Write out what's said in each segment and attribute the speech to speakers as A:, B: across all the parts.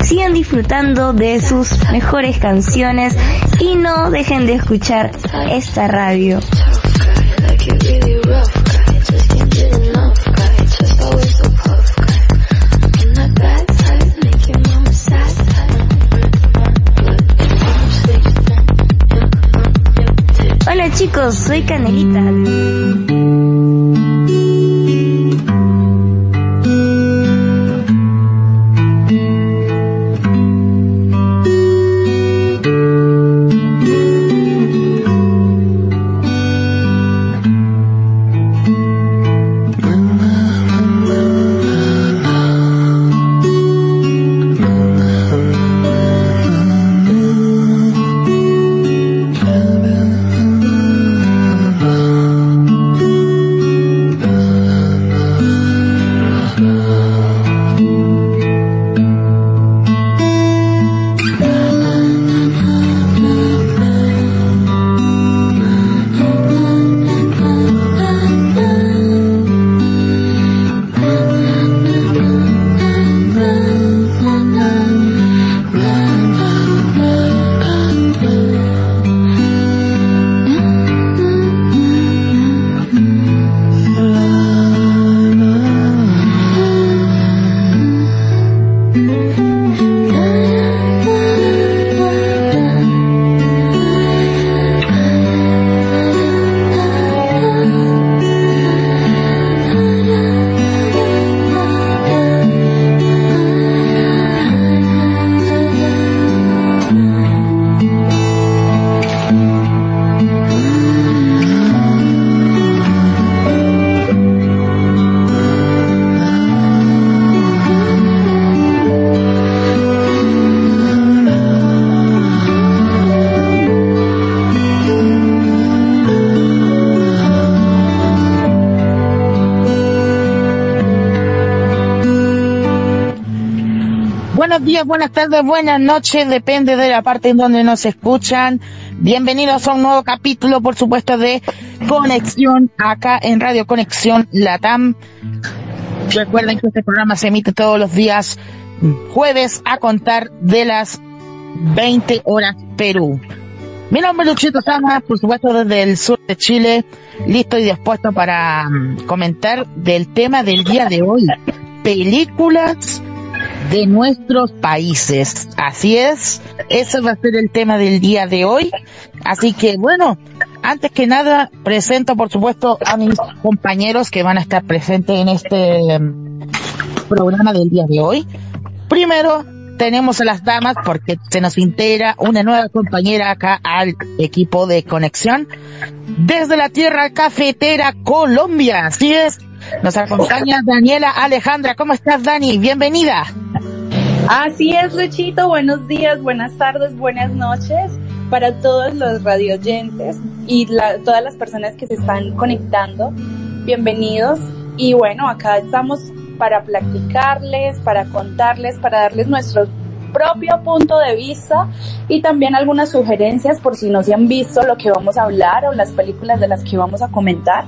A: Sigan disfrutando de sus mejores canciones y no dejen de escuchar esta radio. Hola chicos, soy Canelita.
B: Buenas tardes, buenas noches, depende de la parte en donde nos escuchan. Bienvenidos a un nuevo capítulo, por supuesto, de Conexión acá en Radio Conexión Latam. Recuerden que este programa se emite todos los días jueves a contar de las 20 horas Perú. Mi nombre es Luchito Sama, por supuesto desde el sur de Chile, listo y dispuesto para mm, comentar del tema del día de hoy. Películas de nuestros países. Así es, ese va a ser el tema del día de hoy. Así que bueno, antes que nada, presento por supuesto a mis compañeros que van a estar presentes en este em, programa del día de hoy. Primero, tenemos a las damas porque se nos integra una nueva compañera acá al equipo de conexión desde la tierra cafetera Colombia. Así es, nos acompaña Daniela Alejandra. ¿Cómo estás, Dani? Bienvenida.
C: Así es, Luchito. Buenos días, buenas tardes, buenas noches para todos los radioyentes y todas las personas que se están conectando. Bienvenidos. Y bueno, acá estamos para platicarles, para contarles, para darles nuestro propio punto de vista y también algunas sugerencias por si no se han visto lo que vamos a hablar o las películas de las que vamos a comentar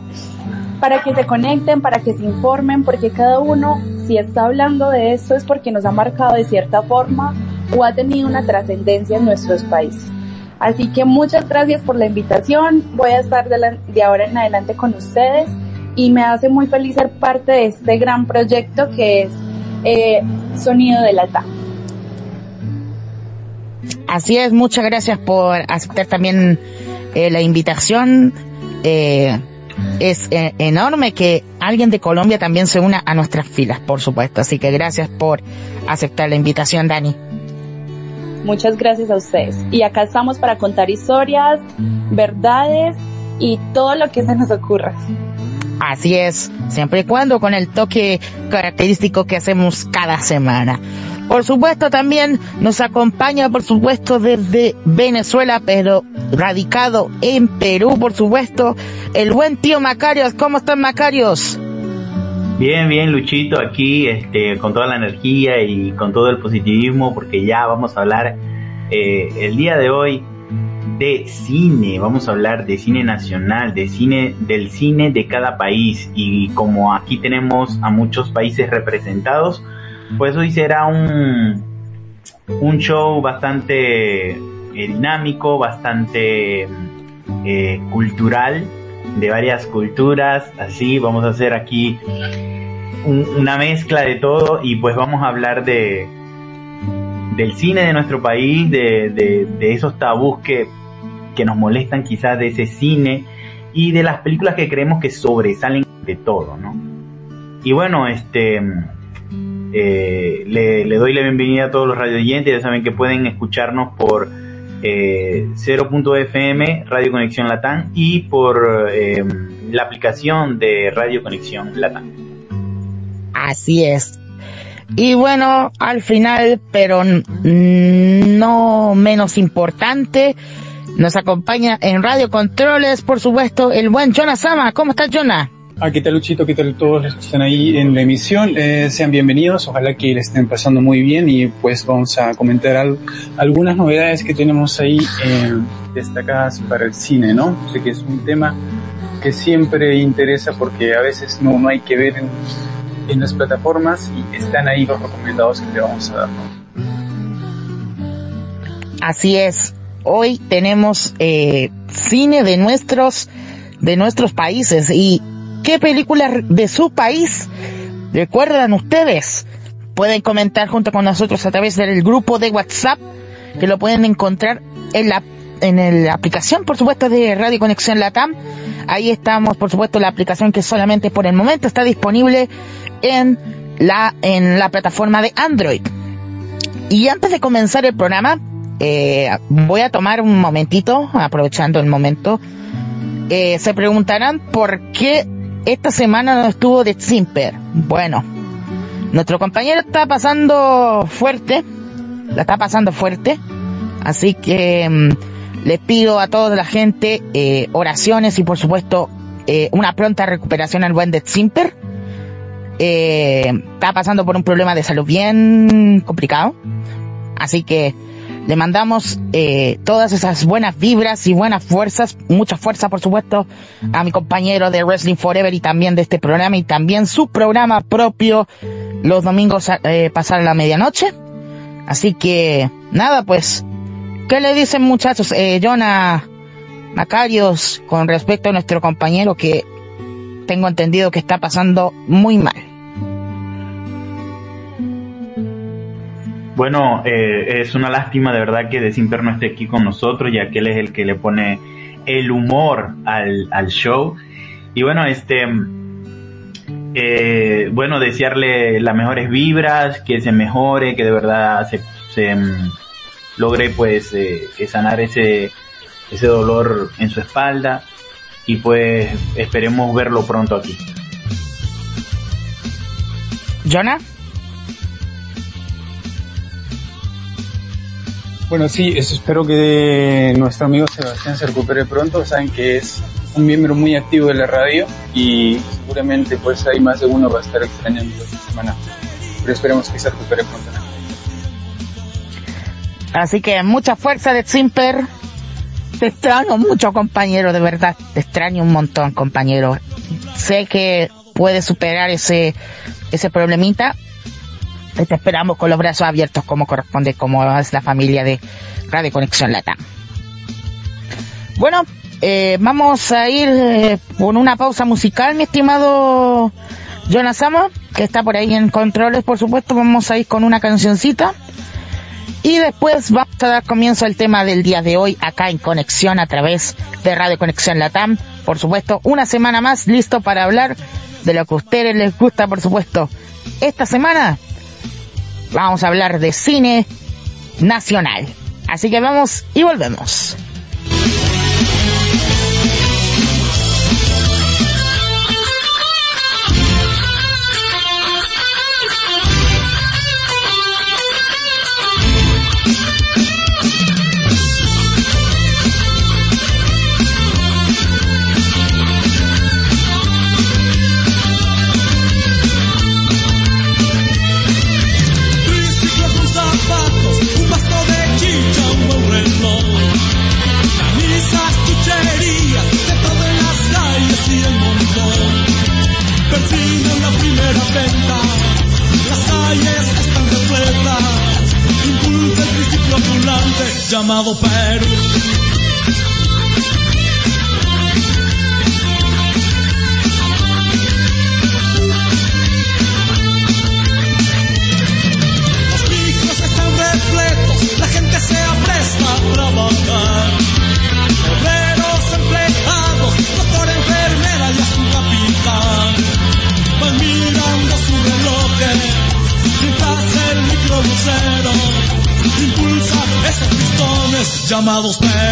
C: para que se conecten, para que se informen, porque cada uno, si está hablando de esto, es porque nos ha marcado de cierta forma o ha tenido una trascendencia en nuestros países. Así que muchas gracias por la invitación. Voy a estar de, ahora en adelante con ustedes y me hace muy feliz ser parte de este gran proyecto que es eh, Sonido de la.
B: Así es, muchas gracias por aceptar también eh, la invitación. Eh, es eh, enorme que alguien de Colombia también se una a nuestras filas, por supuesto. Así que gracias por aceptar la invitación, Dani.
C: Muchas gracias a ustedes. Y acá estamos para contar historias, verdades y todo lo que se nos ocurra.
B: Así es, siempre y cuando con el toque característico que hacemos cada semana. Por supuesto también nos acompaña, por supuesto, desde Venezuela, pero radicado en Perú, por supuesto, el buen tío Macarios. ¿Cómo están Macarios?
D: Bien, bien, Luchito, aquí este, con toda la energía y con todo el positivismo, porque ya vamos a hablar eh, el día de hoy de cine, vamos a hablar de cine nacional, de cine, del cine de cada país y como aquí tenemos a muchos países representados, pues hoy será un, un show bastante eh, dinámico, bastante eh, cultural, de varias culturas, así vamos a hacer aquí una mezcla de todo y pues vamos a hablar de del cine de nuestro país, de, de, esos tabús que, que nos molestan quizás de ese cine y de las películas que creemos que sobresalen de todo, ¿no? Y bueno, este eh, le, doy la bienvenida a todos los radioyentes, ya saben que pueden escucharnos por eh, 0.fm Radio Conexión Latam y por eh, la aplicación de Radio Conexión Latam.
B: Así es. Y bueno, al final, pero no menos importante, nos acompaña en Radio Controles, por supuesto, el buen Jonas Sama. ¿Cómo estás, Jonah?
E: ¿Qué tal Luchito? ¿Qué tal todos los que están ahí en la emisión? Eh, sean bienvenidos, ojalá que le estén pasando muy bien y pues vamos a comentar algunas novedades que tenemos ahí eh, destacadas para el cine, ¿no? Sé que es un tema que siempre interesa porque a veces no, no hay que ver en, en las plataformas y están ahí los recomendados que le vamos a dar.
B: Así es. Hoy tenemos eh, cine de nuestros de nuestros países y ¿Qué películas de su país recuerdan ustedes? Pueden comentar junto con nosotros a través del grupo de WhatsApp que lo pueden encontrar en la en la aplicación, por supuesto, de Radio Conexión Latam. Ahí estamos, por supuesto, la aplicación que solamente por el momento está disponible en la, en la plataforma de Android. Y antes de comenzar el programa, eh, voy a tomar un momentito, aprovechando el momento. Eh, se preguntarán por qué esta semana no estuvo de Zimper. Bueno, nuestro compañero está pasando fuerte, la está pasando fuerte, así que mm, les pido a toda la gente eh, oraciones y por supuesto eh, una pronta recuperación al buen de. Eh, está pasando por un problema de salud bien complicado, así que le mandamos eh, todas esas buenas vibras y buenas fuerzas, mucha fuerza por supuesto a mi compañero de Wrestling Forever y también de este programa y también su programa propio los domingos eh, pasar la medianoche. Así que nada, pues, ¿qué le dicen muchachos? Eh, Jonah Macarios con respecto a nuestro compañero que tengo entendido que está pasando muy mal.
D: Bueno, eh, es una lástima de verdad que De Simper no esté aquí con nosotros, ya que él es el que le pone el humor al, al show. Y bueno, este, eh, bueno, desearle las mejores vibras, que se mejore, que de verdad se, se mm, logre pues eh, sanar ese, ese dolor en su espalda y pues esperemos verlo pronto aquí.
B: ¿Jonah?
E: Bueno, sí, eso espero que nuestro amigo Sebastián se recupere pronto. Saben que es un miembro muy activo de la radio y seguramente pues hay más de uno va a estar extrañando esta semana. Pero esperemos que se recupere pronto.
B: Así que mucha fuerza de Zimper. Te extraño mucho, compañero, de verdad. Te extraño un montón, compañero. Sé que puedes superar ese, ese problemita te esperamos con los brazos abiertos como corresponde, como es la familia de Radio Conexión Lata. Bueno, eh, vamos a ir eh, con una pausa musical, mi estimado Jonas Amo, que está por ahí en controles, por supuesto. Vamos a ir con una cancioncita. Y después vamos a dar comienzo al tema del día de hoy acá en Conexión a través de Radio Conexión Latam. Por supuesto, una semana más listo para hablar de lo que a ustedes les gusta, por supuesto. Esta semana vamos a hablar de cine nacional. Así que vamos y volvemos.
F: las calles están repletas, impulsa el principio ambulante llamado Perú. Pistones llamados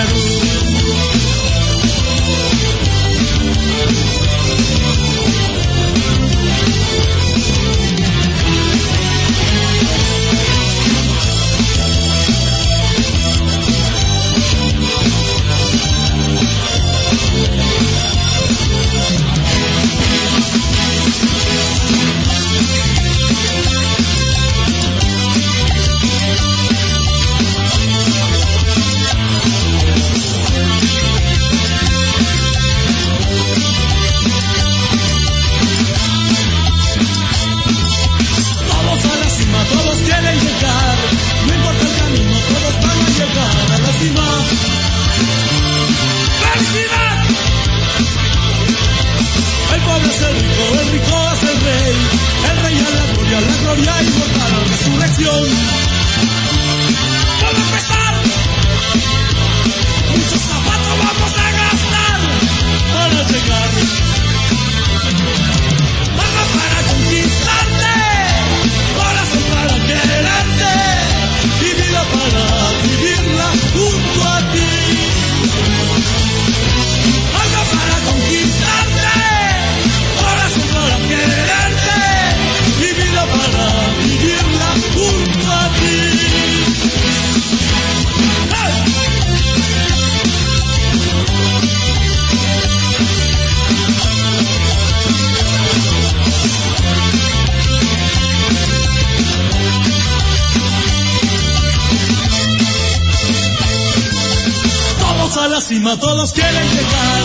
F: todos quieren llegar.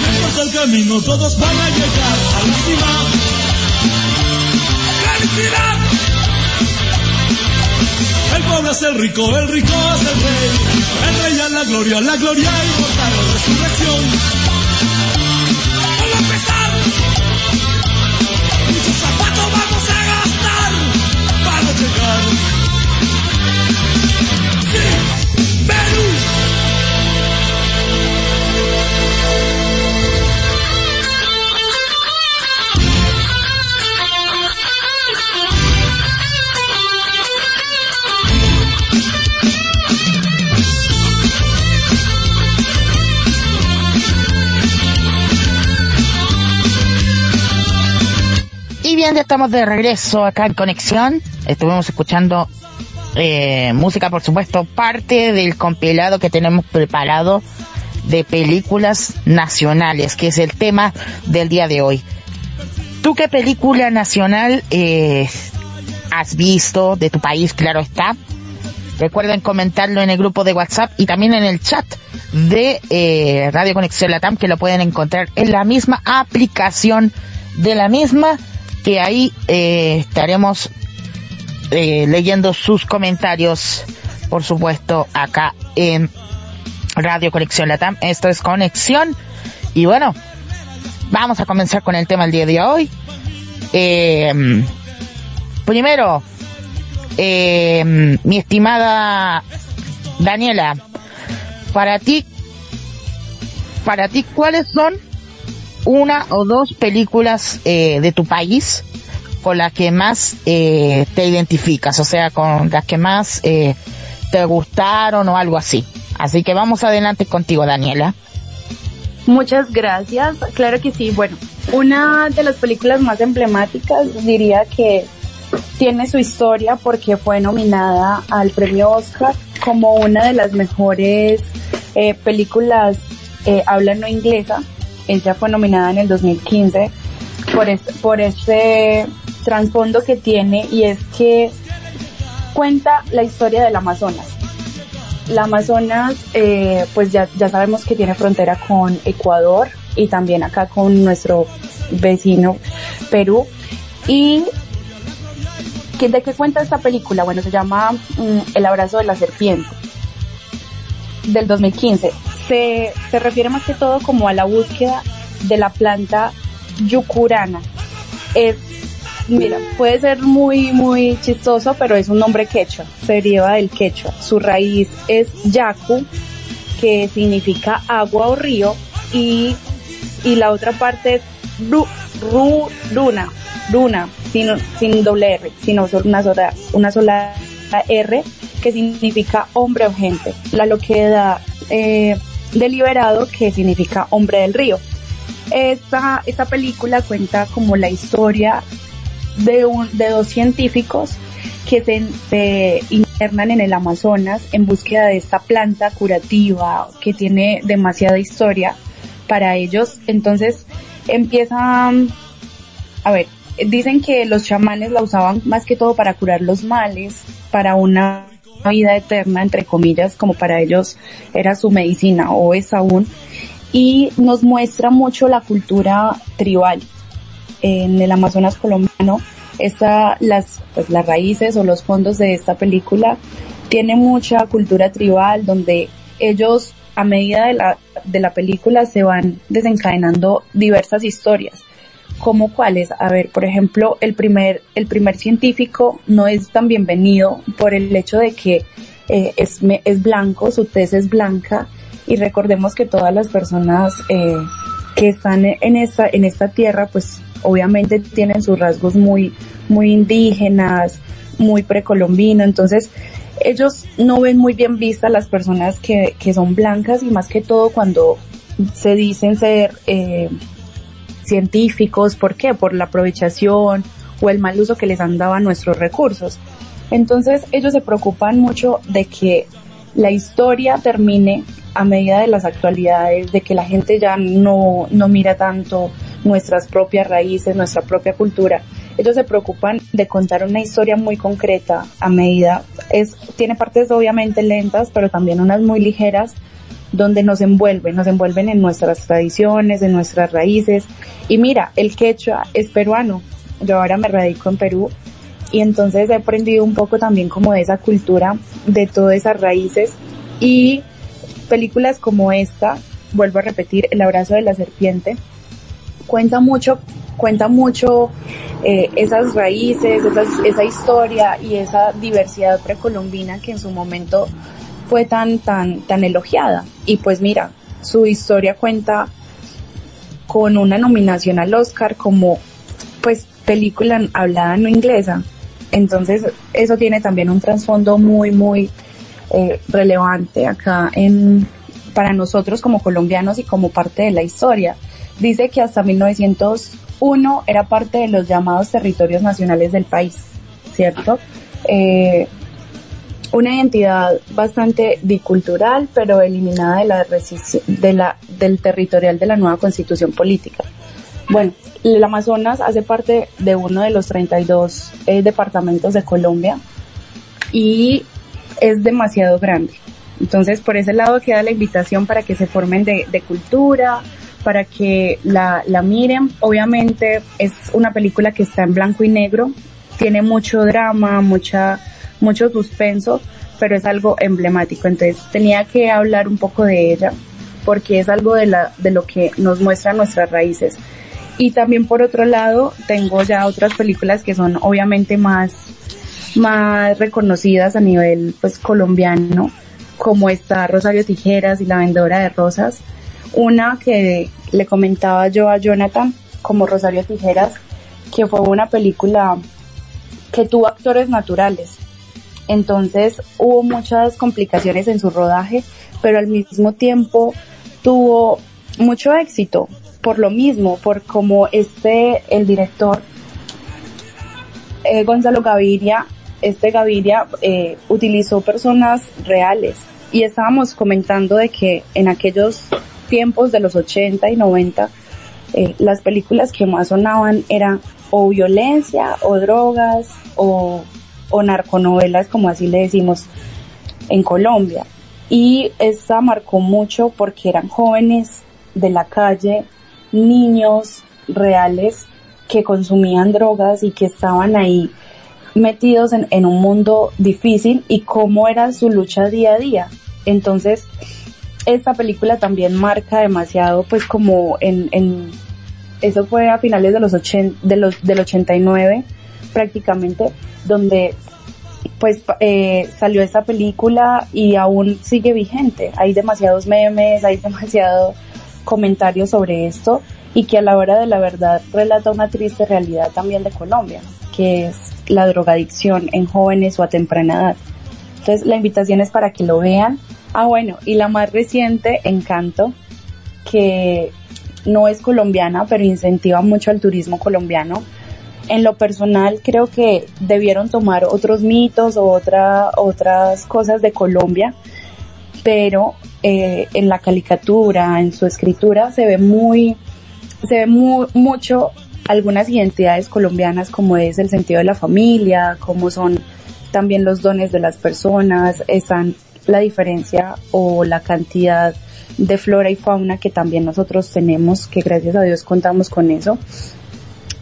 F: No importa el camino, todos van a llegar a la cima. ¡Felicidad! El pobre es el rico, el rico es el rey. El rey a la gloria, la gloria inmortal, la resurrección.
B: Estamos de regreso acá en Conexión. Estuvimos escuchando eh, música, por supuesto, parte del compilado que tenemos preparado de películas nacionales, que es el tema del día de hoy. ¿Tú qué película nacional eh, has visto de tu país? Claro está. Recuerden comentarlo en el grupo de WhatsApp y también en el chat de eh, Radio Conexión Latam, que lo pueden encontrar en la misma aplicación de la misma, que ahí eh, estaremos eh, leyendo sus comentarios, por supuesto, acá en Radio Conexión Latam. Esto es Conexión. Y bueno, vamos a comenzar con el tema del día de hoy. Eh, primero, eh, mi estimada Daniela, para ti, para ti, ¿cuáles son una o dos películas eh, de tu país con las que más eh, te identificas? O sea, con las que más eh, te gustaron o algo así. Así que vamos adelante contigo, Daniela.
C: Muchas gracias. Claro que sí. Bueno, una de las películas más emblemáticas diría que tiene su historia porque fue nominada al premio Oscar como una de las mejores eh, películas eh, no inglesa. Ella fue nominada en el 2015 por, es, por este trasfondo que tiene y es que cuenta la historia del Amazonas. La Amazonas, eh, pues ya, ya sabemos que tiene frontera con Ecuador y también acá con nuestro vecino Perú. Y ¿de qué cuenta esta película? Bueno, se llama mm, El abrazo de la serpiente. del 2015. Se, se refiere más que todo como a la búsqueda de la planta yucurana. Es, mira, puede ser muy, muy chistoso, pero es un nombre quechua, se deriva del quechua. Su raíz es yacu, que significa agua o río, y, y la otra parte es ru, ru, runa, runa, sin, sin doble R, sino una sola, una sola R, que significa hombre o gente. La loquedad eh, deliberado, que significa hombre del río. Esta, esta película cuenta como la historia de, un, de dos científicos que se, internan en el Amazonas en búsqueda de esta planta curativa que tiene demasiada historia para ellos. Entonces empiezan, a ver, dicen que los chamanes la usaban más que todo para curar los males, para una vida eterna, entre comillas, como para ellos era su medicina o es aún. Y nos muestra mucho la cultura tribal en el Amazonas colombiano. Esta, las, pues las raíces o los fondos de esta película tiene mucha cultura tribal donde ellos a medida de la, de la película se van desencadenando diversas historias. ¿Como cuáles? A ver, por ejemplo, el primer, el primer científico no es tan bienvenido por el hecho de que eh, es, es blanco, su tez es blanca y recordemos que todas las personas eh, que están en esta, en esta tierra pues obviamente tienen sus rasgos muy, muy indígenas, muy precolombino, entonces ellos no ven muy bien vistas las personas que, que son blancas y más que todo cuando se dicen ser eh, científicos, ¿por qué? Por la aprovechación o el mal uso que les han dado a nuestros recursos. Entonces ellos se preocupan mucho de que la historia termine a medida de las actualidades, de que la gente ya no, no mira tanto nuestras propias raíces, nuestra propia cultura. Ellos se preocupan de contar una historia muy concreta a medida. Es, tiene partes obviamente lentas, pero también unas muy ligeras donde nos envuelven, nos envuelven en nuestras tradiciones, en nuestras raíces. Y mira, el quechua es peruano. Yo ahora me radico en Perú y entonces he aprendido un poco también como de esa cultura, de todas esas raíces y películas como esta, vuelvo a repetir, El abrazo de la serpiente, cuenta mucho, cuenta mucho eh, esas raíces, esa historia y esa diversidad precolombina que en su momento fue tan, tan, tan elogiada. Y pues mira, su historia cuenta con una nominación al Oscar como pues película hablada no inglesa. Entonces eso tiene también un trasfondo muy, muy eh, relevante acá en, para nosotros como colombianos y como parte de la historia. Dice que hasta 1901 era parte de los llamados territorios nacionales del país, ¿cierto? Eh, una identidad bastante bicultural, pero eliminada de la, de la del territorial de la nueva constitución política. Bueno, el Amazonas hace parte de uno de los 32 eh, departamentos de Colombia y es demasiado grande. Entonces, por ese lado queda la invitación para que se formen de, de cultura, para que la, la miren. Obviamente es una película que está en blanco y negro, tiene mucho drama, mucha mucho suspenso, pero es algo emblemático. Entonces tenía que hablar un poco de ella porque es algo de, la, de lo que nos muestra nuestras raíces. Y también por otro lado tengo ya otras películas que son obviamente más, más reconocidas a nivel pues colombiano, como está Rosario Tijeras y La Vendedora de Rosas. Una que le comentaba yo a Jonathan como Rosario Tijeras, que fue una película que tuvo actores naturales. Entonces hubo muchas complicaciones en su rodaje, pero al mismo tiempo tuvo mucho éxito por lo mismo, por como este, el director eh, Gonzalo Gaviria, este Gaviria eh, utilizó personas reales. Y estábamos comentando de que en aquellos tiempos de los 80 y 90 eh, las películas que más sonaban eran o violencia o drogas o o narconovelas, como así le decimos en Colombia. Y esta marcó mucho porque eran jóvenes de la calle, niños reales que consumían drogas y que estaban ahí metidos en, un mundo difícil y cómo era su lucha día a día. Entonces, esta película también marca demasiado, pues como en, en eso fue a finales de los 80, de los, del 89 prácticamente, donde pues eh, salió esta película y aún sigue vigente. Hay demasiados memes, hay demasiado comentarios sobre esto y que a la hora de la verdad relata una triste realidad también de Colombia, que es la drogadicción en jóvenes o a temprana edad. Entonces la invitación es para que lo vean. Ah, bueno, y la más reciente, Encanto, que no es colombiana, pero incentiva mucho al turismo colombiano. En lo personal, creo que debieron tomar otros mitos o otra, otras cosas de Colombia, pero eh, en la caricatura, en su escritura, se ve muy, se ve muy, mucho algunas identidades colombianas como es el sentido de la familia, como son también los dones de las personas, están la diferencia o la cantidad de flora y fauna que también nosotros tenemos, que gracias a Dios contamos con eso.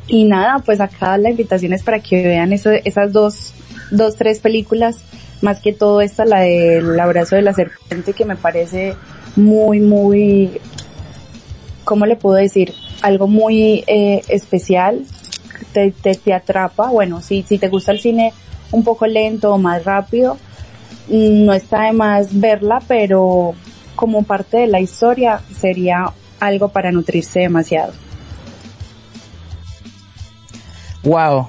C: Y nada, pues acá la invitación es para que vean esas dos, dos, tres películas, más que todo esta, la del abrazo de la serpiente, que me parece muy, muy, ¿cómo le puedo decir? Algo muy eh, especial, te, te, te atrapa, bueno, si, si te gusta el cine un poco lento o más rápido, no está de más verla, pero como parte de la historia sería algo para nutrirse demasiado.
B: Wow,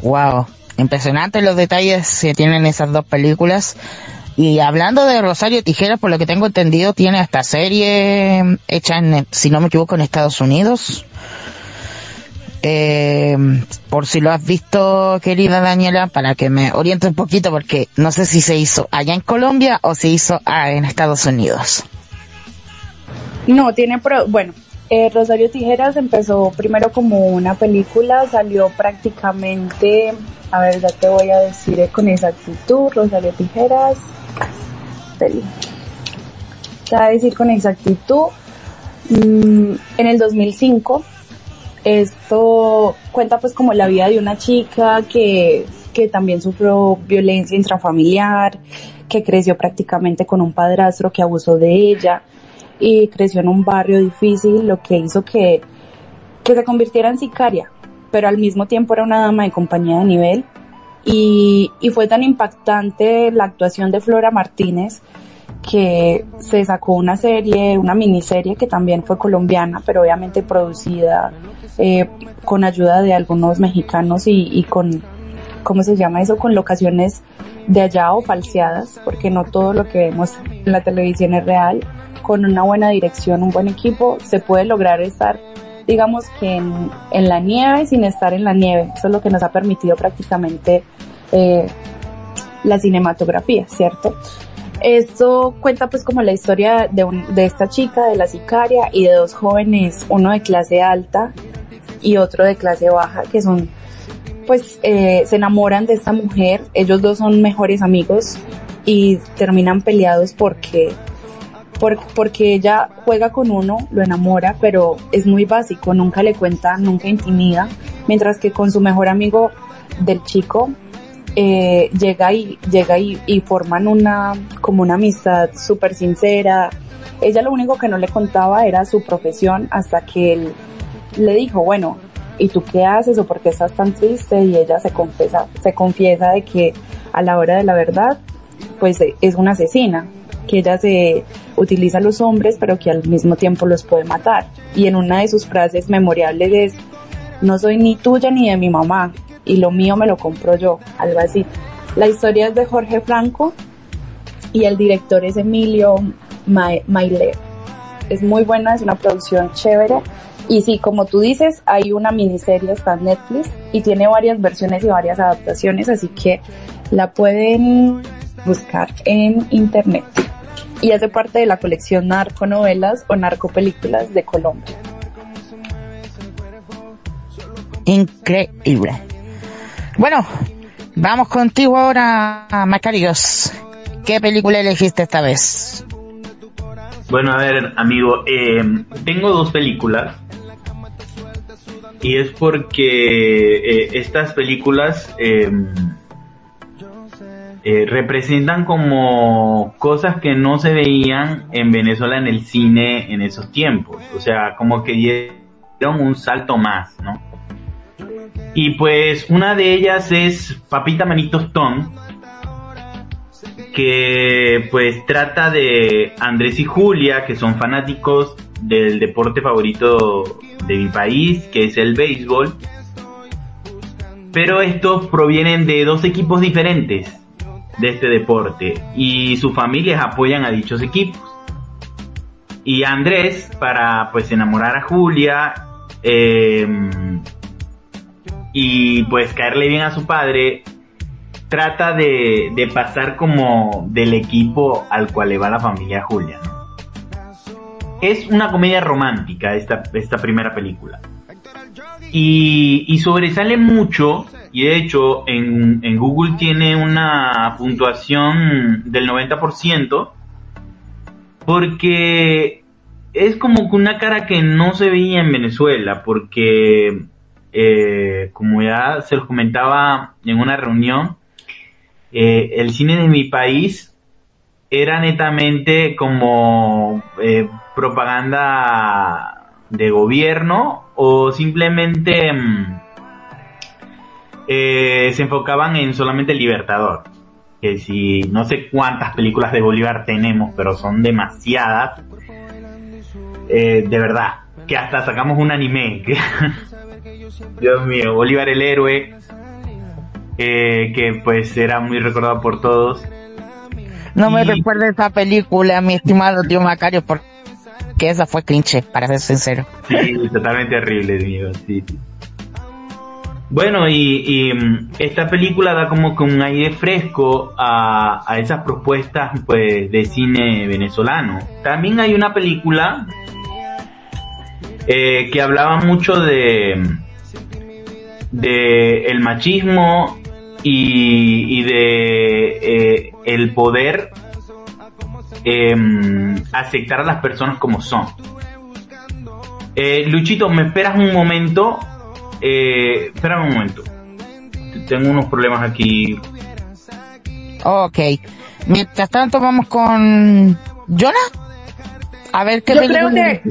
B: wow, impresionante los detalles que tienen esas dos películas. Y hablando de Rosario Tijeras, por lo que tengo entendido, tiene esta serie hecha en, si no me equivoco, en Estados Unidos. Eh, por si lo has visto, querida Daniela, para que me oriente un poquito, porque no sé si se hizo allá en Colombia o se hizo ah, en Estados Unidos.
C: No, tiene, pro bueno, eh, Rosario Tijeras empezó primero como una película, salió prácticamente, a ver, ya te voy a decir eh, con exactitud, Rosario Tijeras, te voy a decir con exactitud, mm, en el 2005 esto cuenta pues como la vida de una chica que, que también sufrió violencia intrafamiliar, que creció prácticamente con un padrastro que abusó de ella y creció en un barrio difícil, lo que hizo que, que se convirtiera en sicaria, pero al mismo tiempo era una dama de compañía de nivel y, y fue tan impactante la actuación de Flora Martínez que se sacó una serie, una miniserie que también fue colombiana, pero obviamente producida eh, con ayuda de algunos mexicanos y, y con, ¿cómo se llama eso? Con locaciones de allá o falseadas, porque no todo lo que vemos en la televisión es real. Con una buena dirección, un buen equipo, se puede lograr estar, digamos que en, la nieve sin estar en la nieve. Eso es lo que nos ha permitido prácticamente eh, la cinematografía, ¿cierto? Esto cuenta pues como la historia de esta chica, de la sicaria y de dos jóvenes, uno de clase alta y otro de clase baja, que son pues eh, se enamoran de esta mujer, ellos dos son mejores amigos y terminan peleados porque por, porque ella juega con uno, lo enamora, pero es muy básico, nunca le cuenta, nunca intimida, mientras que con su mejor amigo del chico eh, llega y llega y, y, forman una como una amistad súper sincera. Ella lo único que no le contaba era su profesión hasta que él le dijo, bueno, ¿y tú qué haces o por qué estás tan triste? Y ella se confiesa, se confiesa de que a la hora de la verdad, pues es una asesina, que ella se utiliza a los hombres pero que al mismo tiempo los puede matar. Y en una de sus frases memorables es, no soy ni tuya ni de mi mamá, y lo mío me lo compro yo, algo así. La historia es de Jorge Franco y el director es Emilio Maile. Es muy buena, es una producción chévere. Y sí, como tú dices, hay una miniserie, está en Netflix y tiene varias versiones y varias adaptaciones, así que la pueden buscar en internet. Y hace parte de la colección Narconovelas o Narcopelículas de Colombia.
B: Increíble. Bueno, vamos contigo ahora, Macarios. ¿Qué película elegiste esta vez?
D: Bueno, a ver, amigo, eh, tengo dos películas. Y es porque eh, estas películas eh, eh, representan como cosas que no se veían en Venezuela en el cine en esos tiempos. O sea, como que dieron un salto más, ¿no? Y pues una de ellas es Papita Manitos Ton, que pues trata de Andrés y Julia, que son fanáticos del deporte favorito de mi país, que es el béisbol. Pero estos provienen de dos equipos diferentes de este deporte y sus familias apoyan a dichos equipos. Y Andrés, para pues enamorar a Julia em, y pues caerle bien a su padre, trata de, de, pasar como del equipo al cual le va la familia Julia. Es una comedia romántica esta, esta primera película. Y, y sobresale mucho y de hecho en, en Google tiene una puntuación del 90% porque es como una cara que no se veía en Venezuela porque eh, como ya se los comentaba en una reunión eh, el cine de mi país era netamente como eh, propaganda de gobierno o simplemente mm, eh, se enfocaban en solamente el Libertador. Que si no sé cuántas películas de Bolívar tenemos, pero son demasiadas. Eh, de verdad, que hasta sacamos un anime. Dios mío, Bolívar el héroe. Eh, que pues era muy recordado por todos.
B: No me recuerda esa película, mi estimado tío Macario, porque esa fue cringe, para ser sincero.
D: Sí, totalmente horrible, amigo. Sí, sí. Bueno, y, y, esta película da como que un aire fresco a, a, esas propuestas pues de cine venezolano. También hay una película eh, que hablaba mucho de de el machismo y, y de eh, el poder eh, aceptar a las personas como son. Eh, Luchito, ¿me esperas un momento? Eh, espérame un momento. Tengo unos problemas aquí.
B: Ok. Mientras tanto vamos con Jonah. A ver qué
C: Yo creo que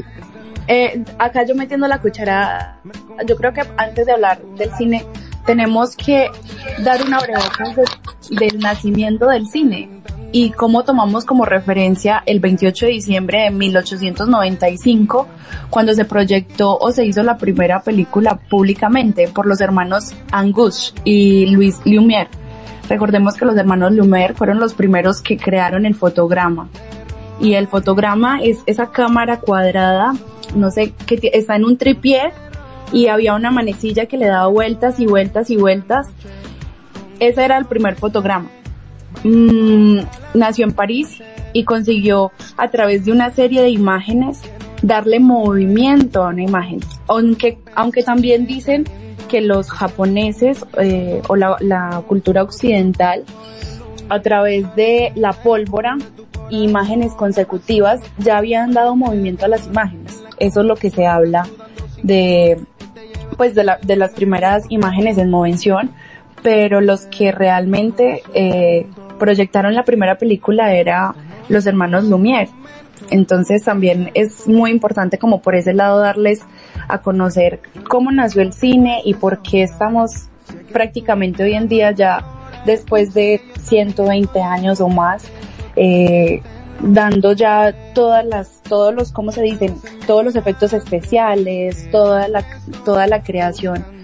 C: eh, acá yo metiendo la cuchara, yo creo que antes de hablar del cine tenemos que dar una breve de, del nacimiento del cine y cómo tomamos como referencia el 28 de diciembre de 1895, cuando se proyectó o se hizo la primera película públicamente por los hermanos Angus y Luis Lumière. Recordemos que los hermanos Lumière fueron los primeros que crearon el fotograma. Y el fotograma es esa cámara cuadrada, no sé, que está en un tripié y había una manecilla que le daba vueltas y vueltas y vueltas. Ese era el primer fotograma mmm, nació en París y consiguió a través de una serie de imágenes darle movimiento a una imagen. Aunque, aunque también dicen que los japoneses eh, o la, cultura occidental a través de la pólvora e imágenes consecutivas ya habían dado movimiento a las imágenes. Eso es lo que se habla de pues de, la, de las primeras imágenes en movención, pero los que realmente eh, proyectaron la primera película era los hermanos Lumière. Entonces también es muy importante como por ese lado darles a conocer cómo nació el cine y por qué estamos prácticamente hoy en día ya después de 120 años o más eh, dando ya todas las todos los cómo se dicen todos los efectos especiales toda la toda la creación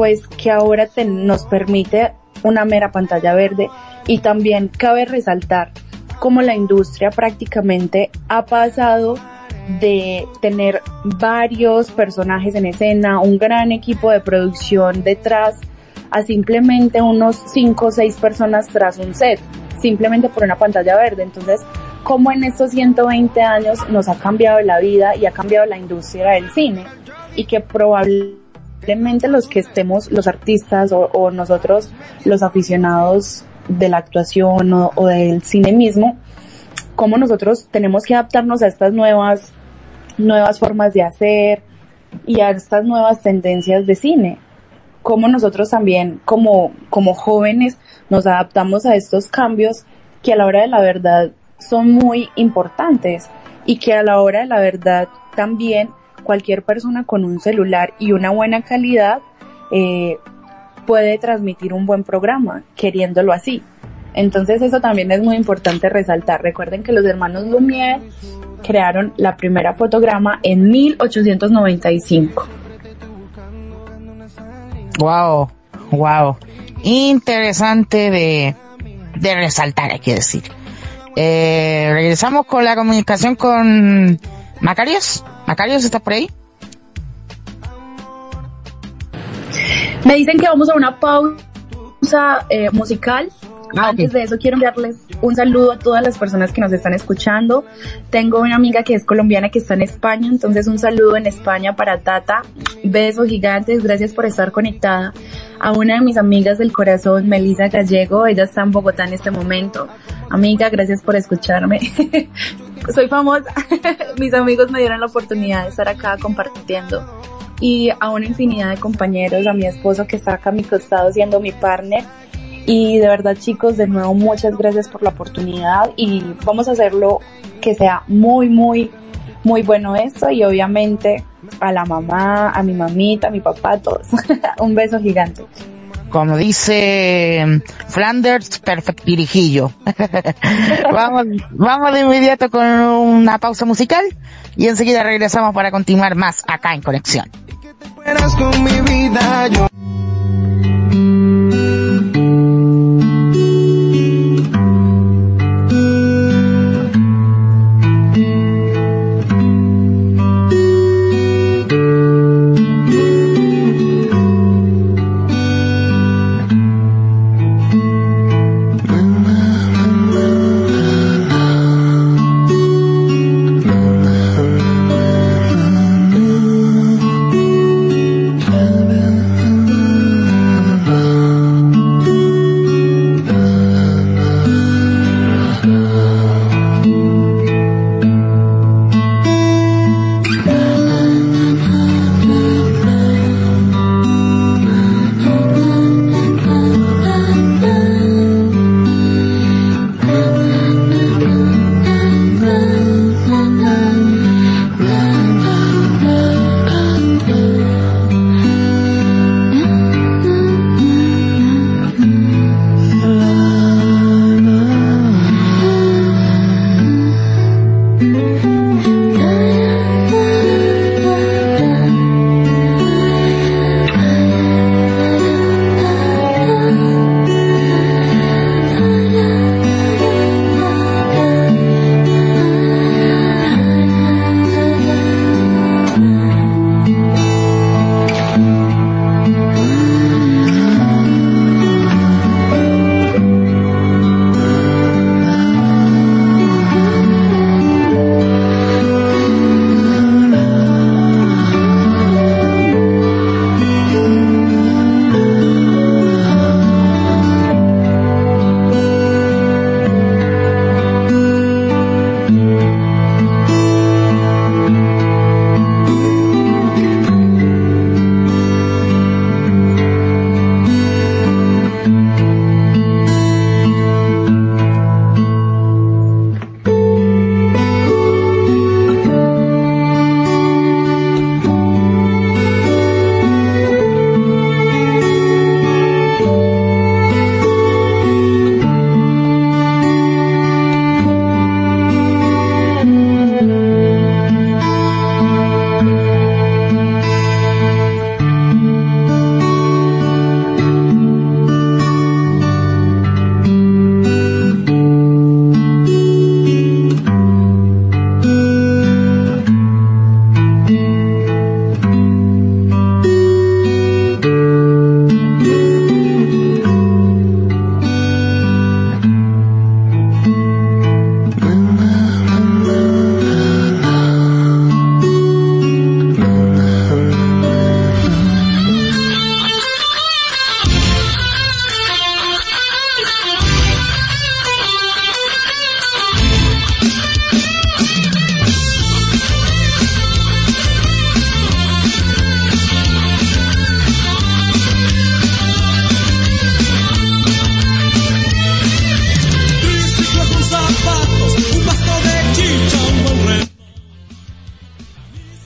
C: pues que ahora nos permite una mera pantalla verde y también cabe resaltar cómo la industria prácticamente ha pasado de tener varios personajes en escena, un gran equipo de producción detrás, a simplemente unos 5 o 6 personas tras un set, simplemente por una pantalla verde. Entonces, cómo en estos 120 años nos ha cambiado la vida y ha cambiado la industria del cine y que probablemente los que estemos, los artistas o, o nosotros, los aficionados de la actuación o, o, del cine mismo, cómo nosotros tenemos que adaptarnos a estas nuevas, nuevas formas de hacer y a estas nuevas tendencias de cine. cómo nosotros también como, como jóvenes nos adaptamos a estos cambios que a la hora de la verdad son muy importantes y que a la hora de la verdad también cualquier persona con un celular y una buena calidad eh, puede transmitir un buen programa, queriéndolo así. Entonces eso también es muy importante resaltar. Recuerden que los hermanos Lumière crearon la primera fotograma en 1895.
B: Wow, wow. Interesante de, de resaltar, hay que decir. Eh, regresamos con la comunicación con Macarios. Macarios, ¿estás por ahí?
C: Me dicen que vamos a una pausa eh, musical. Ah, Antes de eso quiero enviarles un saludo a todas las personas que nos están escuchando. Tengo una amiga que es colombiana que está en España, entonces un saludo en España para Tata. Besos gigantes, gracias por estar conectada. A una de mis amigas del corazón, Melisa Gallego, ella está en Bogotá en este momento. Amiga, gracias por escucharme. Soy famosa. mis amigos me dieron la oportunidad de estar acá compartiendo y a una infinidad de compañeros, a mi esposo que está acá a mi costado siendo mi partner. Y de verdad chicos, de nuevo muchas gracias por la oportunidad y vamos a hacerlo que sea muy, muy, muy bueno esto y obviamente a la mamá, a mi mamita, a mi papá, a todos. Un beso gigante.
B: Como dice Flanders, perfect dirijillo. vamos, vamos de inmediato con una pausa musical y enseguida regresamos para continuar más acá en Conexión.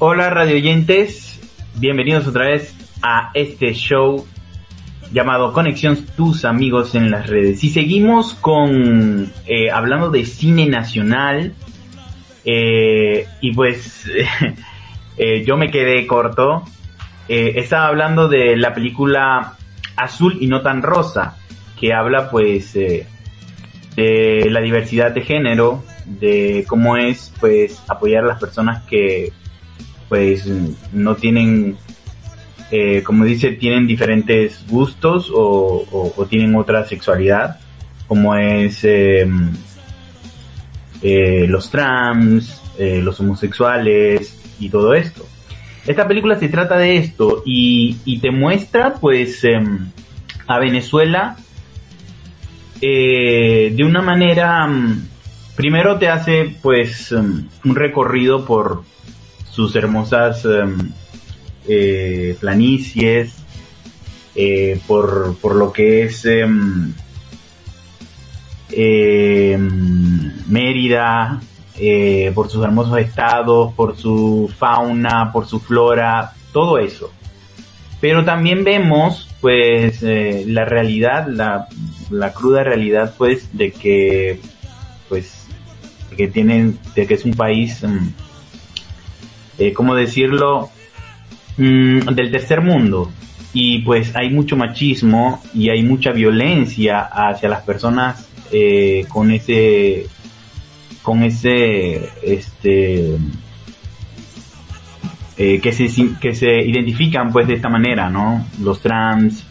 D: Hola radio oyentes, bienvenidos otra vez a este show llamado Conexión Tus Amigos en las Redes. Y seguimos con eh, hablando de cine nacional. Eh, y pues eh, yo me quedé corto. estaba hablando de la película Azul y no tan rosa, que habla pues de la diversidad de género, de cómo es pues apoyar a las personas que pues no tienen eh, como dice, tienen diferentes gustos o, tienen otra sexualidad, como es em, eh, los trans, eh, los homosexuales y todo esto. Esta película se trata de esto y, te muestra pues em, a Venezuela de una manera, em, primero te hace pues un recorrido por sus hermosas eh, planicies, eh, por, por, lo que es em, em, Mérida, eh, por sus hermosos estados, por su fauna, por su flora, todo eso. Pero también vemos, pues, la realidad, la, la, cruda realidad, pues, de que, pues, que tienen, de que es un país, em, ¿cómo decirlo? Mm, del tercer mundo. Y pues hay mucho machismo y hay mucha violencia hacia las personas eh, con ese con ese este eh, que se que se identifican pues de esta manera no los trans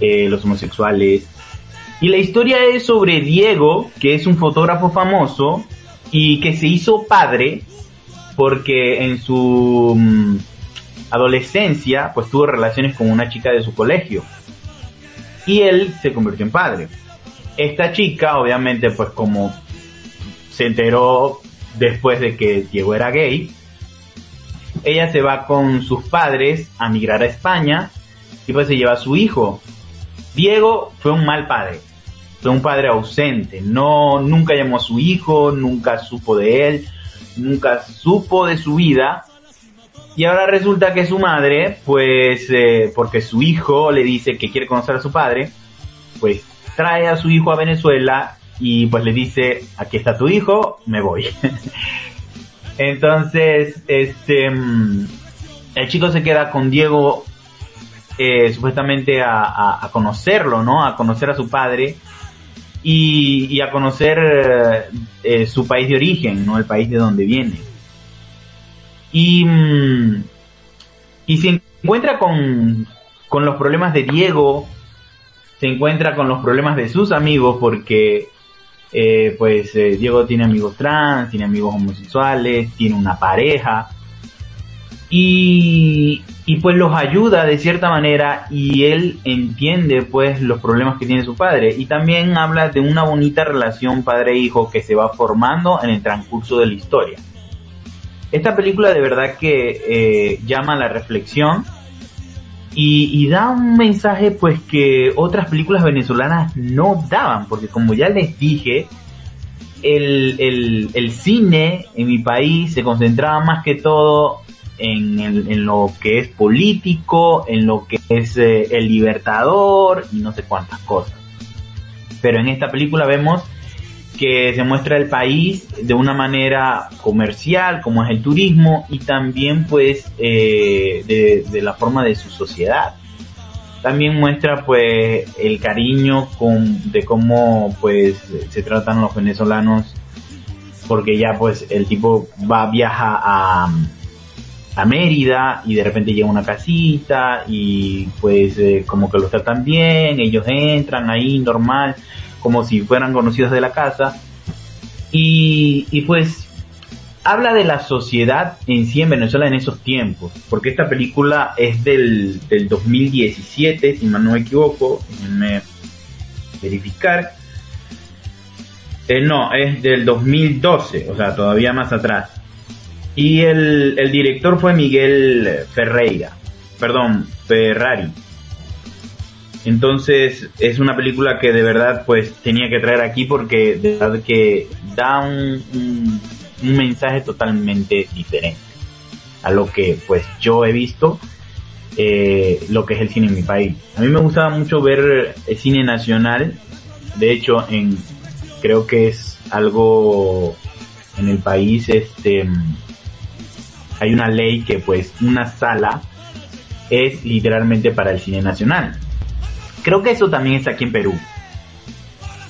D: eh, los homosexuales. Y la historia es sobre Diego que es un fotógrafo famoso y que se hizo padre porque en su mm, adolescencia, pues tuvo relaciones con una chica de su colegio. Y él se convirtió en padre. Esta chica, obviamente, pues como se enteró después de que Diego era gay, ella se va con sus padres a migrar a España y pues se lleva a su hijo. Diego fue un mal padre, fue un padre ausente, no, nunca llamó a su hijo, nunca supo de él, nunca supo de su vida y ahora resulta que su madre, pues, eh, porque su hijo le dice que quiere conocer a su padre, pues trae a su hijo a Venezuela y pues le dice, aquí está tu hijo, me voy. Entonces, este, mm, el chico se queda con Diego eh, supuestamente a, conocerlo, ¿no? A conocer a su padre y, a conocer eh, su país de origen, ¿no? El país de donde viene. Y, mm, y se encuentra con, con los problemas de Diego, se encuentra con los problemas de sus amigos porque eh, pues eh, Diego tiene amigos trans, tiene amigos homosexuales, tiene una pareja y, y, pues los ayuda de cierta manera y él entiende pues los problemas que tiene su padre y también habla de una bonita relación padre-hijo que se va formando en el transcurso de la historia. Esta película de verdad que eh, llama a la reflexión y, da un mensaje pues que otras películas venezolanas no daban, porque como ya les dije, el, el, cine en mi país se concentraba más que todo en, en, lo que es político, en lo que es eh, el libertador y no sé cuántas cosas. Pero en esta película vemos que se muestra el país de una manera comercial, como es el turismo, y también pues eh, de, la forma de su sociedad. También muestra pues el cariño con, de cómo pues se tratan los venezolanos, porque ya pues el tipo va, viaja a, a Mérida y de repente llega una casita y pues eh, como que lo tratan bien, ellos entran ahí normal como si fueran conocidos de la casa. Y, pues habla de la sociedad en sí en Venezuela en esos tiempos, porque esta película es del, 2017, si mal no me equivoco, déjenme verificar. Eh, no, es del 2012, o sea, todavía más atrás. Y el, el director fue Miguel Ferreira, perdón, Ferrari. Entonces es una película que de verdad pues tenía que traer aquí porque de verdad que da un, mensaje totalmente diferente. a lo que pues yo he visto eh, lo que es el cine en mi país. A mí me gustaba mucho ver el cine nacional, de hecho en creo que es algo en el país este hay una ley que pues una sala es literalmente para el cine nacional. Creo que eso también está aquí en Perú.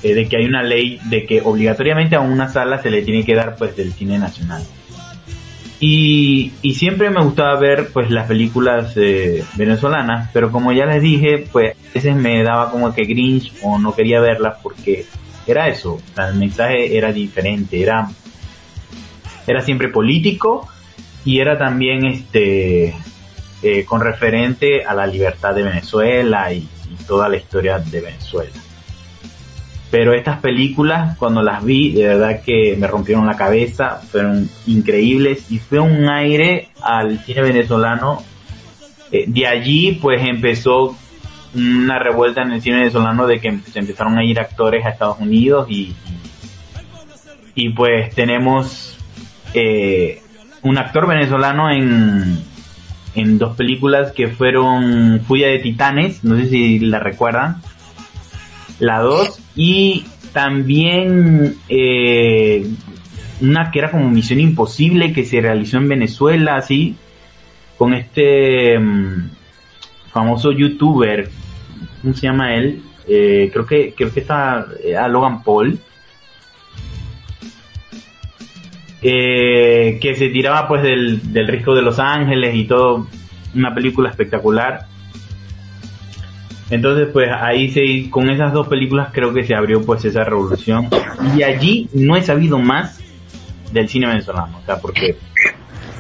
D: Eh, de que hay una ley de que obligatoriamente a una sala se le tiene que dar pues del cine nacional. Y, y siempre me gustaba ver pues las películas eh, venezolanas, pero como ya les dije, pues a veces me daba como que Grinch o no quería verlas porque era eso, el mensaje era diferente, era, era siempre político y era también este eh, con referente a la libertad de Venezuela y, toda la historia de Venezuela pero estas películas cuando las vi de verdad que me rompieron la cabeza, fueron increíbles y fue un aire al cine venezolano. Eh, de allí pues empezó una revuelta en el cine venezolano de que se empezaron a ir actores a Estados Unidos y, y, pues tenemos eh, un actor venezolano en, en dos películas que fueron Fuya de Titanes, no sé si la recuerdan, la 2 y también eh, una que era como Misión Imposible que se realizó en Venezuela, así, con este mm, famoso youtuber, ¿cómo se llama él? Eh, creo que creo que está eh, Logan Paul. Que se tiraba pues del, del risco de Los Ángeles y todo, una película espectacular. Entonces, pues ahí se, con esas dos películas creo que se abrió pues esa revolución. Y allí no he sabido más del cine venezolano, o sea, porque...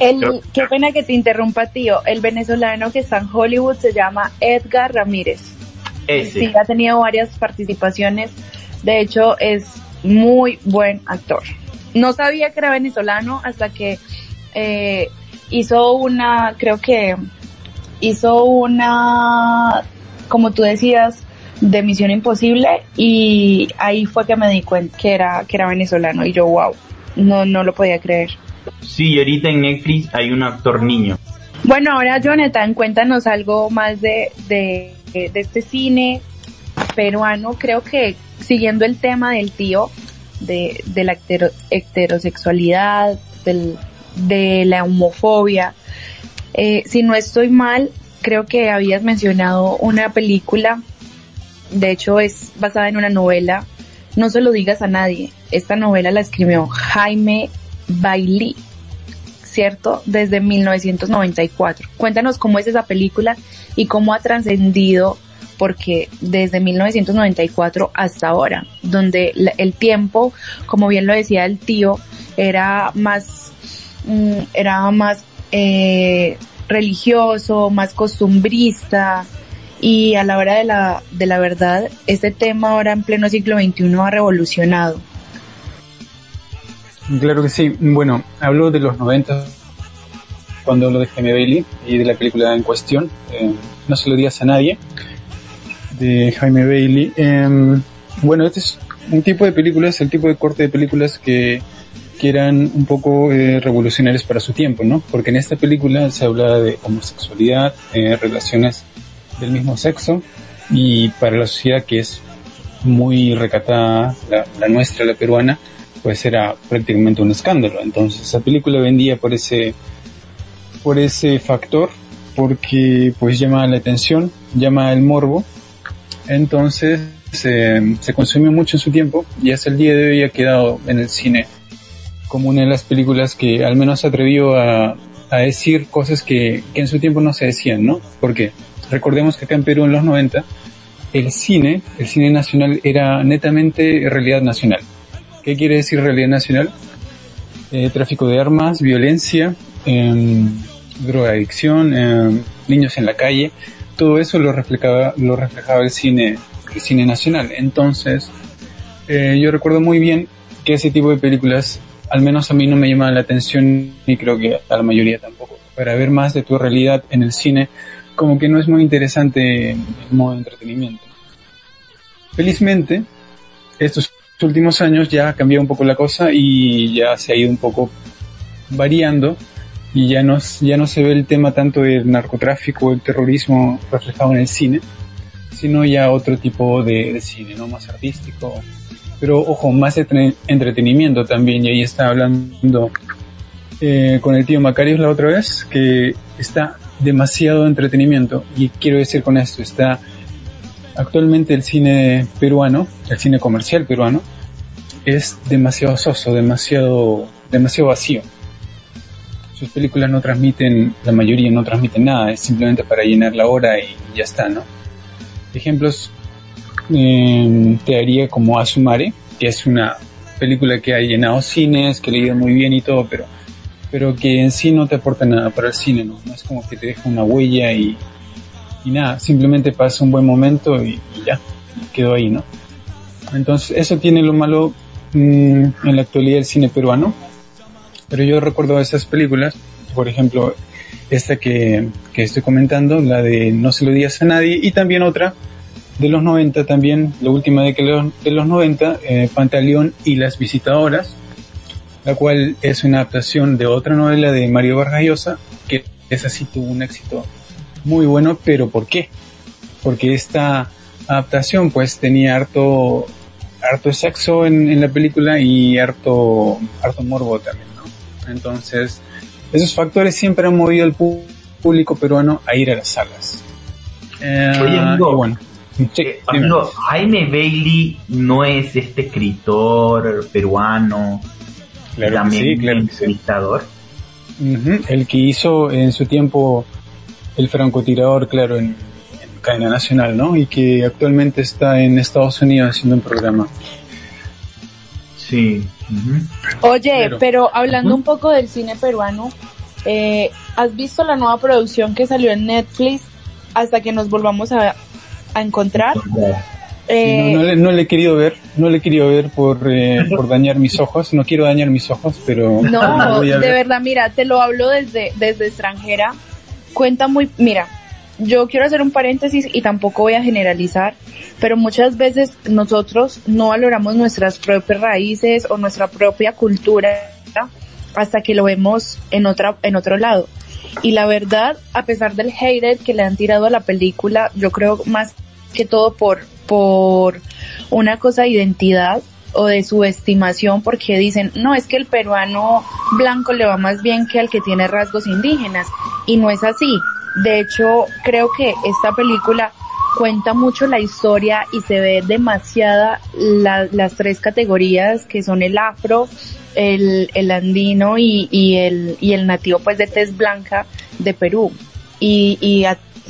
C: El, qué pena que te interrumpa, tío. El venezolano que está en Hollywood se llama Edgar Ramírez.
D: Ese.
C: Sí, ha tenido varias participaciones. De hecho, es muy buen actor. No sabía que era venezolano hasta que eh, hizo una, creo que hizo una como tú decías, de Misión Imposible y ahí fue que me di cuenta que era, que era venezolano y yo, wow, no, no lo podía creer.
D: Sí, y ahorita en Netflix hay un actor niño.
C: Bueno, ahora Jonathan, cuéntanos algo más de, de, de este cine peruano. Creo que siguiendo el tema del tío, de, la hetero, heterosexualidad, del, de la homofobia, eh, si no estoy mal, creo que habías mencionado una película, de hecho es basada en una novela, No se lo digas a nadie. Esta novela la escribió Jaime Bailey, ¿cierto? Desde 1994. Cuéntanos cómo es esa película y cómo ha trascendido porque desde 1994 hasta ahora, donde el tiempo, como bien lo decía el tío, era más, mm, era más eh, religioso, más costumbrista y a la hora de la, de la verdad, este tema ahora en pleno siglo XXI ha revolucionado.
E: Claro que sí. Bueno, hablo de los 90 cuando hablo de Jaime Bailey y de la película en cuestión, eh, No se lo digas a nadie, de Jaime Bailey. Eh, bueno, este es un tipo de películas, el tipo de corte de películas que que eran un poco eh, para su tiempo, ¿no? Porque en esta película se habla de homosexualidad, eh, relaciones del mismo sexo, y para la sociedad que es muy recatada, la, la, nuestra, la peruana, pues era prácticamente un escándalo. Entonces esa película vendía por ese, por ese factor, porque pues llama la atención, llama el morbo. Entonces se, consumió mucho en su tiempo y hasta el día de hoy ha quedado en el cine como una de las películas que al menos atrevió a, decir cosas que, que, en su tiempo no se decían, ¿no? Porque recordemos que acá en Perú en los 90 el cine, el cine nacional era netamente realidad nacional. ¿Qué quiere decir realidad nacional? Eh, tráfico de armas, violencia, eh, drogadicción, eh, niños en la calle, todo eso lo reflejaba, lo reflejaba el cine, el cine nacional. Entonces, eh, yo recuerdo muy bien que ese tipo de películas al menos a mí no me llama la atención y creo que a la mayoría tampoco. Para ver más de tu realidad en el cine, como que no es muy interesante en modo de entretenimiento. Felizmente, estos últimos años ya ha cambiado un poco la cosa y ya se ha ido un poco variando y ya no, ya no se ve el tema tanto del narcotráfico, el terrorismo reflejado en el cine, sino ya otro tipo de, cine, ¿no? Más artístico, pero ojo, más entretenimiento también, y ahí está hablando eh, con el tío Macarius la otra vez, que está demasiado entretenimiento, y quiero decir con esto, está actualmente el cine peruano, el cine comercial peruano, es demasiado soso, demasiado, demasiado vacío. Sus películas no transmiten, la mayoría no transmiten nada, es simplemente para llenar la hora y ya está, ¿no? Ejemplos eh, te haría como Asumare, que es una película que ha llenado cines, que he leído muy bien y todo, pero, pero que en sí no te aporta nada para el cine, ¿no? No es como que te deja una huella y, y nada, simplemente pasa un buen momento y, ya, quedó ahí, ¿no? Entonces, eso tiene lo malo mm, en la actualidad del cine peruano, pero yo recuerdo esas películas, por ejemplo, esta que, que estoy comentando, la de No se lo digas a nadie, y también otra de los 90 también, la última de, que de los 90, eh, Pantaleón y las visitadoras, la cual es una adaptación de otra novela de Mario Vargas Llosa, que esa sí tuvo un éxito muy bueno, pero ¿por qué? Porque esta adaptación pues tenía harto, harto sexo en, en la película y harto, harto morbo también. Entonces, esos factores siempre han movido al público peruano a ir a las salas.
D: Eh, bueno, eh, Jaime Bailey no es este escritor peruano,
E: claro también sí, claro El que hizo en su tiempo el francotirador, claro, en, cadena nacional, ¿no? Y que actualmente está en Estados Unidos haciendo un programa.
D: Sí.
C: Oye, pero, hablando un poco del cine peruano, eh, ¿has visto la nueva producción que salió en Netflix hasta que nos volvamos a, encontrar?
E: Eh, no, le, no, le, he querido ver, no le he querido ver por, eh, por dañar mis ojos, no quiero dañar mis ojos, pero...
C: No, de verdad, mira, te lo hablo desde, desde extranjera, cuenta muy, mira, yo quiero hacer un paréntesis y tampoco voy a generalizar, pero muchas veces nosotros no valoramos nuestras propias raíces o nuestra propia cultura hasta que lo vemos en otra, en otro lado. Y la verdad, a pesar del hate que le han tirado a la película, yo creo más que todo por, por una cosa de identidad o de subestimación porque dicen, no, es que el peruano blanco le va más bien que al que tiene rasgos indígenas. Y no es así. De hecho, creo que esta película cuenta mucho la historia y se ve demasiada las tres categorías que son el afro, el, el andino y, y, el, y el nativo pues de tez blanca de Perú. Y, y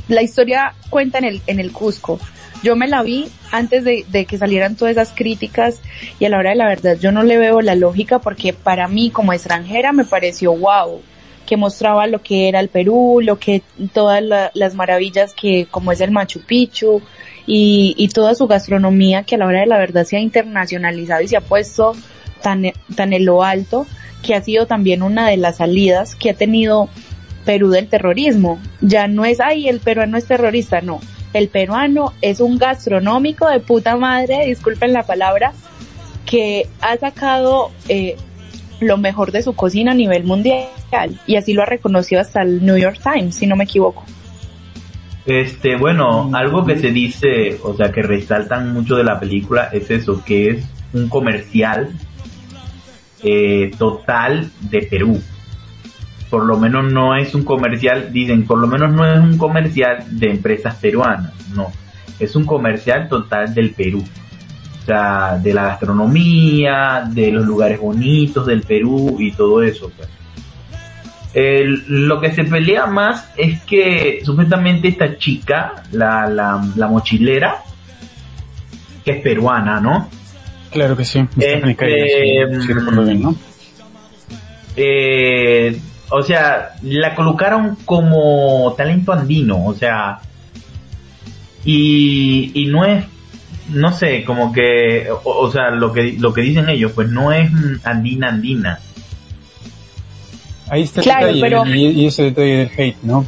C: la historia cuenta en el, en el Cusco. Yo me la vi antes de, de, que salieran todas esas críticas y a la hora de la verdad yo no le veo la lógica porque para mí como extranjera me pareció wow que mostraba lo que era el Perú, lo que todas las maravillas que como es el Machu Picchu y, y, toda su gastronomía que a la hora de la verdad se ha internacionalizado y se ha puesto tan, tan en lo alto que ha sido también una de las salidas que ha tenido Perú del terrorismo. Ya no es, ay, el peruano es terrorista, no. El peruano es un gastronómico de puta madre, disculpen la palabra, que ha sacado eh, lo mejor de su cocina a nivel mundial y así lo ha reconocido hasta el New York Times, si no me equivoco.
D: Este, bueno, algo que se dice, o sea, que resaltan mucho de la película es eso, que es un comercial eh, total de Perú. Por lo menos no es un comercial, dicen, por lo menos no es un comercial de empresas peruanas, no. Es un comercial total del Perú de la gastronomía, de los lugares bonitos del Perú y todo eso. Pues. lo que se pelea más es que supuestamente esta chica, la, la, mochilera, que es peruana, ¿no?
E: Claro que sí.
D: Este, mm, eh, o sea, la colocaron como talento andino, o sea, y, y no es no sé, como que, o, sea, lo que, lo que dicen ellos, pues no es andina andina.
E: Ahí está el detalle, y, ese detalle del hate, ¿no?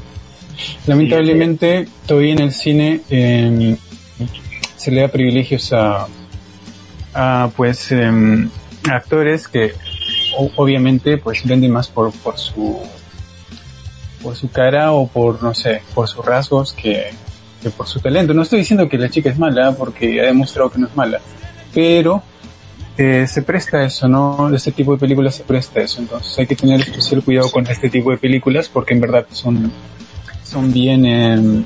E: Lamentablemente, todavía en el cine em, se le da privilegios a, a pues, em, actores que obviamente pues venden más por, por su por su cara o por, no sé, por sus rasgos que, que por su talento. No estoy diciendo que la chica es mala, porque ha demostrado que no es mala, pero eh, se presta eso, ¿no? Este tipo de películas se presta eso, entonces hay que tener especial cuidado con este tipo de películas porque en verdad son, son bien, eh,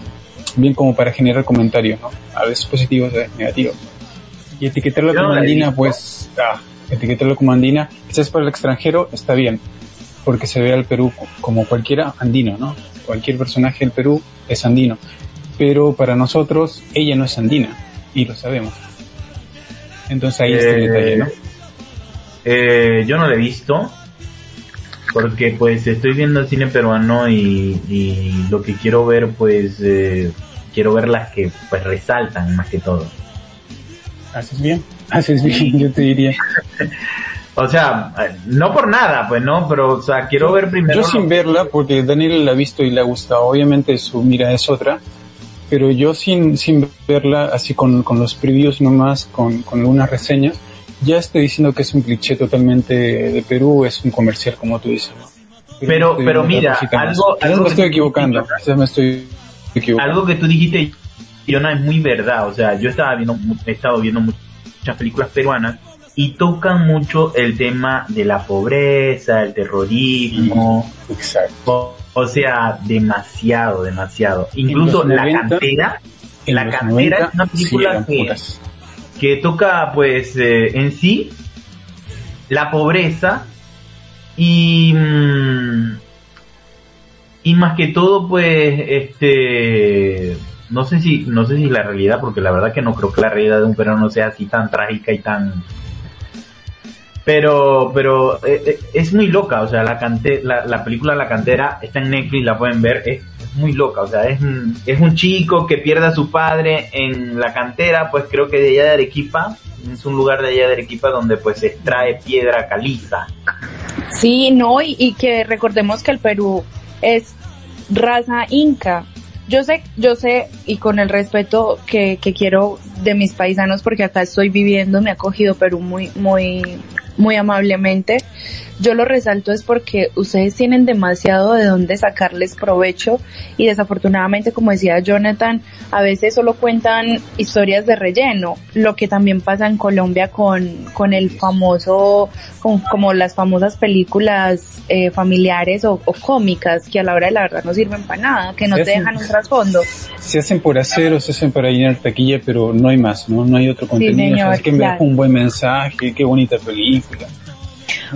E: bien como para generar comentarios, ¿no? A veces positivos, a veces negativos. Y etiquetarlo
D: no
E: como andina, pues, ah, etiquetarlo como andina, quizás para el extranjero está bien, porque se ve al Perú como cualquiera andino, ¿no? Cualquier personaje del Perú es andino. Pero para nosotros, ella no es andina, y lo sabemos. Entonces ahí está el
D: Eh,
E: detalle, ¿no?
D: Eh, yo no la he visto porque pues estoy viendo el cine peruano y, y lo que quiero ver pues eh, quiero ver las que pues resaltan más que todo.
E: Haces bien, haces bien, yo te diría.
D: O sea, eh, no por nada, pues no, pero o sea, quiero ver primero.
E: Yo sin verla, porque Daniel la ha visto y le ha gustado, obviamente su mira es otra, pero yo sin, sin verla, así con, con los previews nomás, con, con algunas reseñas, ya estoy diciendo que es un cliché totalmente de Perú, es un comercial como tú dices, ¿no?
D: Pero- pero
E: viendo
D: mira, algo- algo
E: me
D: que-
E: estoy equivocando, quizás me estoy equivocando.
D: algo que tú dijiste, Yona, es muy verdad. O sea, yo estaba viendo, he estado viendo muchas películas peruanas y tocan mucho el tema de la pobreza, el terrorismo.
E: Exacto.
D: O, sea, demasiado, demasiado. Incluso La
E: 90,
D: Cantera, La Cantera
E: 90,
D: es una película que, que toca, pues, eh, en sí la pobreza y mm, y más que todo, pues, este, no sé si, no sé si la realidad, porque la verdad que no creo que la realidad de un peruano sea así tan trágica y tan, pero, pero eh, eh, es muy loca, o sea, la, cante la, la película La Cantera está en Netflix, la pueden ver, es, muy loca, o sea, es, es un chico que pierde a su padre en la cantera, pues creo que de allá de Arequipa, es un lugar de allá de Arequipa donde pues se extrae piedra caliza.
C: Sí, no, y, y que recordemos que el Perú es raza inca. Yo sé, yo sé, y con el respeto que, que quiero de mis paisanos, porque acá estoy viviendo, me ha acogido Perú muy, muy, muy amablemente. Yo lo resalto es porque ustedes tienen demasiado de dónde sacarles provecho y desafortunadamente, como decía Jonathan, a veces solo cuentan historias de relleno, lo que también pasa en Colombia con, con el famoso, con, como las famosas películas eh, familiares o, o cómicas que a la hora de la verdad no sirven para nada, que no
E: Se
C: te
E: hacen-
C: dejan un trasfondo.
E: Se hacen por hacer o se hacen para llenar taquilla, pero no hay más, ¿no? No hay otro contenido.
C: señor,
E: es que
C: claro.
E: un buen mensaje, qué bonita película.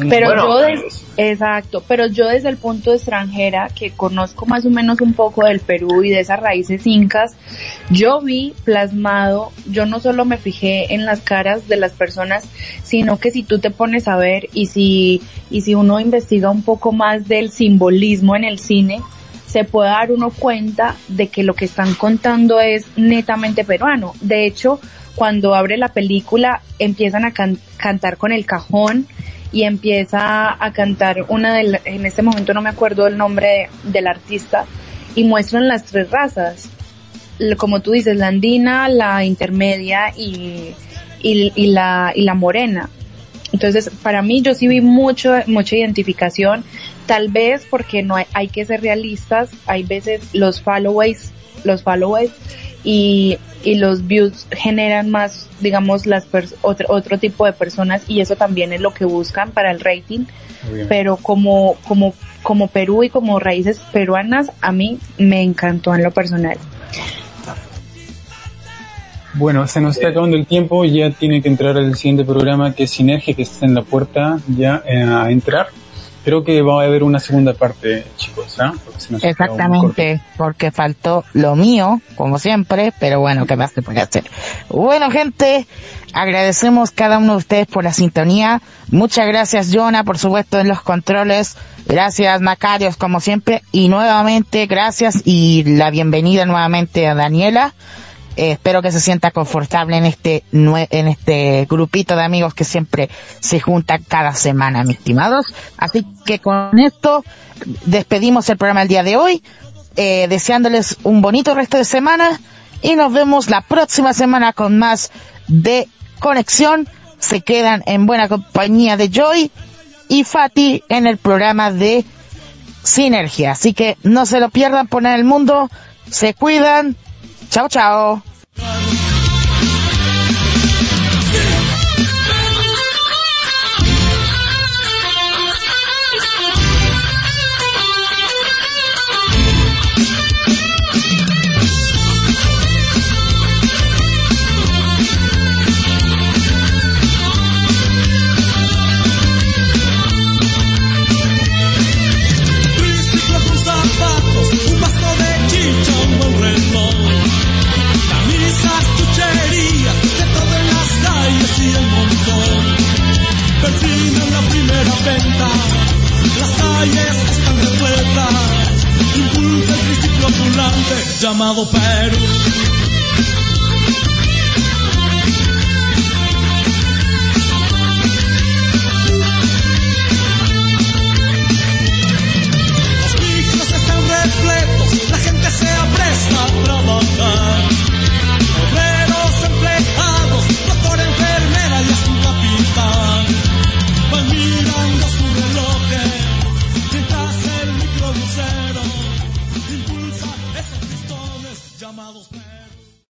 C: Pero
D: Bueno,
C: yo des- exacto, pero yo desde el punto de extranjera que conozco más o menos un poco del Perú y de esas raíces incas, yo vi plasmado, yo no solo me fijé en las caras de las personas, sino que si tú te pones a ver y si y si uno investiga un poco más del simbolismo en el cine, se puede dar uno cuenta de que lo que están contando es netamente peruano. De hecho, cuando abre la película empiezan a can- cantar con el cajón y empieza a cantar una de en este momento no me acuerdo el nombre de- del artista y muestran las tres razas. Como tú dices la andina la intermedia y, y, y la y la morena. Entonces para mí yo sí vi mucho mucha identificación tal vez porque no hay, hay que ser realistas hay veces los followays los followays y, y los views generan más, digamos, las otro, otro tipo de personas y eso también es lo que buscan para el rating. Pero como, como, como Perú y como raíces peruanas, a mí me encantó en lo personal.
E: Bueno, se nos está acabando el tiempo, ya tiene que entrar al siguiente programa que es Sinergia, que está en la puerta ya eh, a entrar. Creo que va a haber una segunda parte, chicos, corto.
B: Exactamente, porque faltó lo mío, como siempre, pero bueno, ¿qué más se puede hacer? Bueno, gente, agradecemos cada uno de ustedes por la sintonía. Muchas gracias, Jonah, por supuesto, en los controles. Gracias, Macarios, como siempre. Y nuevamente, gracias y la bienvenida nuevamente a Daniela. Eh, espero que se sienta confortable en este en este grupito de amigos que siempre se juntan cada semana, mis estimados. Así que con esto despedimos el programa el día de hoy, eh, deseándoles un bonito resto de semana y nos vemos la próxima semana con más de conexión. Se quedan en buena compañía de Joy y Fati en el programa de sinergia. Así que no se lo pierdan, poner el mundo, se cuidan. Tchau,
F: tchau. ambulante llamado Perú. Los micros están repletos, la gente se apresta a trabajar. Obreros, empleados